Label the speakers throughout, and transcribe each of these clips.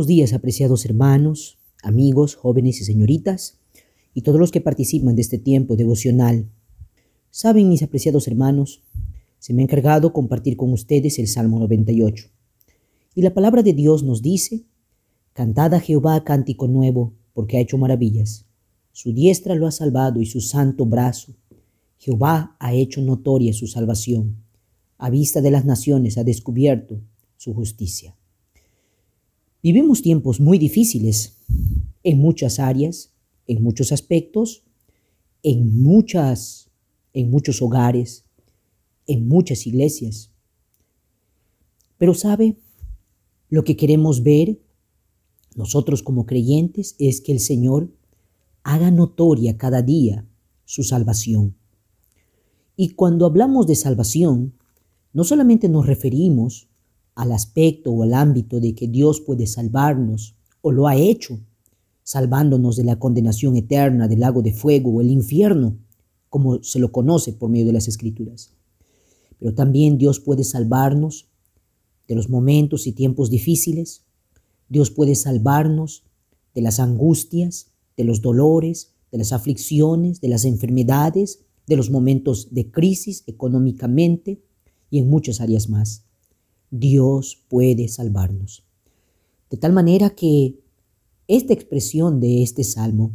Speaker 1: buenos días, apreciados hermanos, amigos, jóvenes y señoritas, y todos los que participan de este tiempo devocional. Saben, mis apreciados hermanos, se me ha encargado compartir con ustedes el Salmo 98. Y la palabra de Dios nos dice, Cantad a Jehová cántico nuevo, porque ha hecho maravillas. Su diestra lo ha salvado y su santo brazo. Jehová ha hecho notoria su salvación. A vista de las naciones ha descubierto su justicia. Vivimos tiempos muy difíciles en muchas áreas, en muchos aspectos, en muchas en muchos hogares, en muchas iglesias. Pero sabe, lo que queremos ver nosotros como creyentes es que el Señor haga notoria cada día su salvación. Y cuando hablamos de salvación, no solamente nos referimos al aspecto o al ámbito de que Dios puede salvarnos o lo ha hecho, salvándonos de la condenación eterna del lago de fuego o el infierno, como se lo conoce por medio de las escrituras. Pero también Dios puede salvarnos de los momentos y tiempos difíciles. Dios puede salvarnos de las angustias, de los dolores, de las aflicciones, de las enfermedades, de los momentos de crisis económicamente y en muchas áreas más. Dios puede salvarnos. De tal manera que esta expresión de este salmo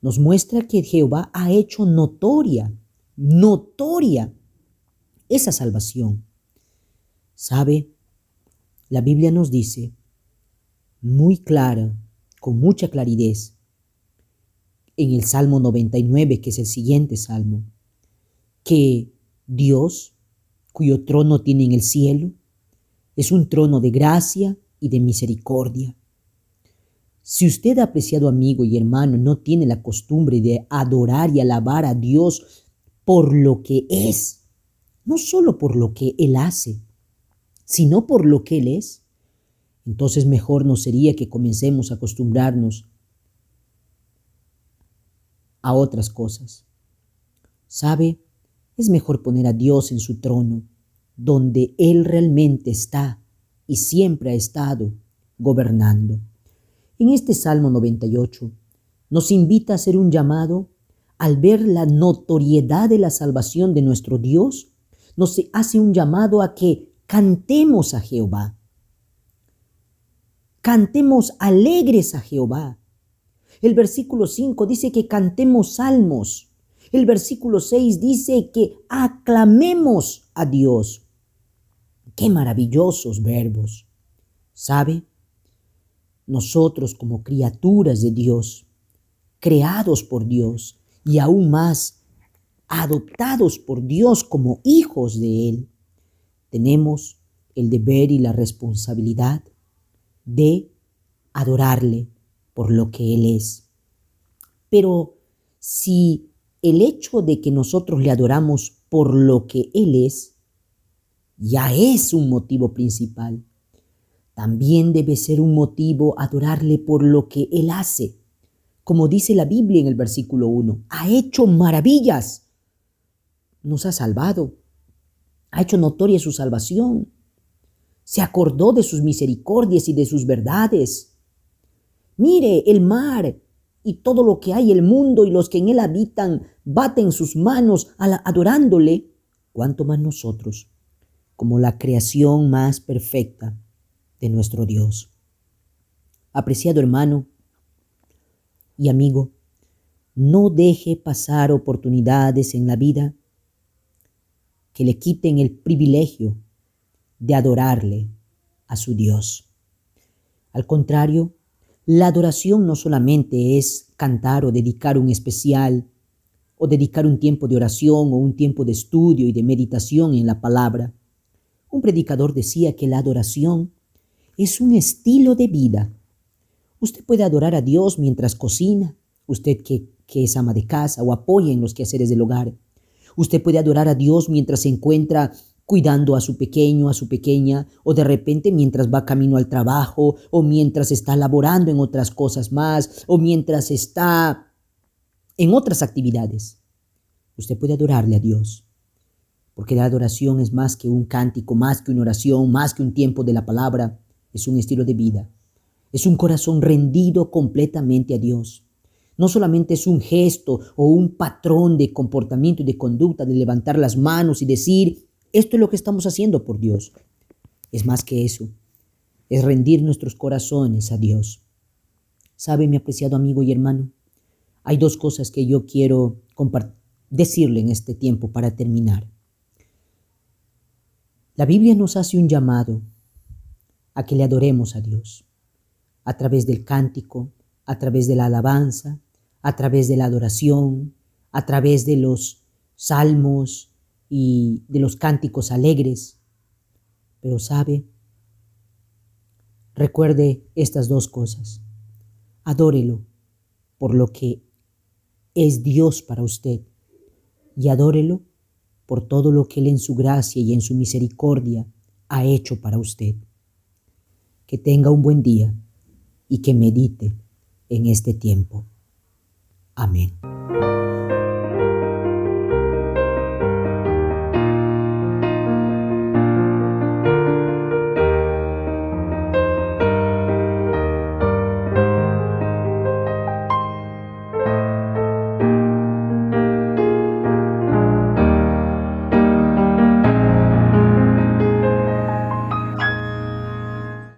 Speaker 1: nos muestra que Jehová ha hecho notoria, notoria esa salvación. ¿Sabe? La Biblia nos dice muy clara, con mucha claridad, en el Salmo 99, que es el siguiente salmo, que Dios, cuyo trono tiene en el cielo, es un trono de gracia y de misericordia. Si usted, apreciado amigo y hermano, no tiene la costumbre de adorar y alabar a Dios por lo que es, no solo por lo que Él hace, sino por lo que Él es, entonces mejor nos sería que comencemos a acostumbrarnos a otras cosas. ¿Sabe? Es mejor poner a Dios en su trono donde Él realmente está y siempre ha estado gobernando. En este Salmo 98 nos invita a hacer un llamado al ver la notoriedad de la salvación de nuestro Dios, nos hace un llamado a que cantemos a Jehová. Cantemos alegres a Jehová. El versículo 5 dice que cantemos salmos. El versículo 6 dice que aclamemos a Dios. Qué maravillosos verbos. ¿Sabe? Nosotros como criaturas de Dios, creados por Dios y aún más adoptados por Dios como hijos de Él, tenemos el deber y la responsabilidad de adorarle por lo que Él es. Pero si el hecho de que nosotros le adoramos por lo que Él es ya es un motivo principal. También debe ser un motivo adorarle por lo que Él hace. Como dice la Biblia en el versículo 1, ha hecho maravillas. Nos ha salvado. Ha hecho notoria su salvación. Se acordó de sus misericordias y de sus verdades. Mire el mar y todo lo que hay, el mundo y los que en él habitan, baten sus manos adorándole. ¿Cuánto más nosotros? Como la creación más perfecta de nuestro Dios. Apreciado hermano y amigo, no deje pasar oportunidades en la vida que le quiten el privilegio de adorarle a su Dios. Al contrario, la adoración no solamente es cantar o dedicar un especial o dedicar un tiempo de oración o un tiempo de estudio y de meditación en la palabra. Un predicador decía que la adoración es un estilo de vida. Usted puede adorar a Dios mientras cocina, usted que, es ama de casa o apoya en los quehaceres del hogar. Usted puede adorar a Dios mientras se encuentra cuidando a su pequeño, a su pequeña, o de repente mientras va camino al trabajo, o mientras está laborando en otras cosas más, o mientras está en otras actividades. Usted puede adorarle a Dios porque la adoración es más que un cántico, más que una oración, más que un tiempo de la palabra, es un estilo de vida. Es un corazón rendido completamente a Dios. No solamente es un gesto o un patrón de comportamiento y de conducta de levantar las manos y decir, esto es lo que estamos haciendo por Dios. Es más que eso. Es rendir nuestros corazones a Dios. ¿Sabe, mi apreciado amigo y hermano? Hay dos cosas que yo quiero decirle en este tiempo para terminar. La Biblia nos hace un llamado a que le adoremos a Dios a través del cántico, a través de la alabanza, a través de la adoración, a través de los salmos y de los cánticos alegres. Pero sabe, recuerde estas dos cosas. Adórelo por lo que es Dios para usted y adórelo por todo lo que Él en su gracia y en su misericordia ha hecho para usted. Que tenga un buen día y que medite en este tiempo. Amén.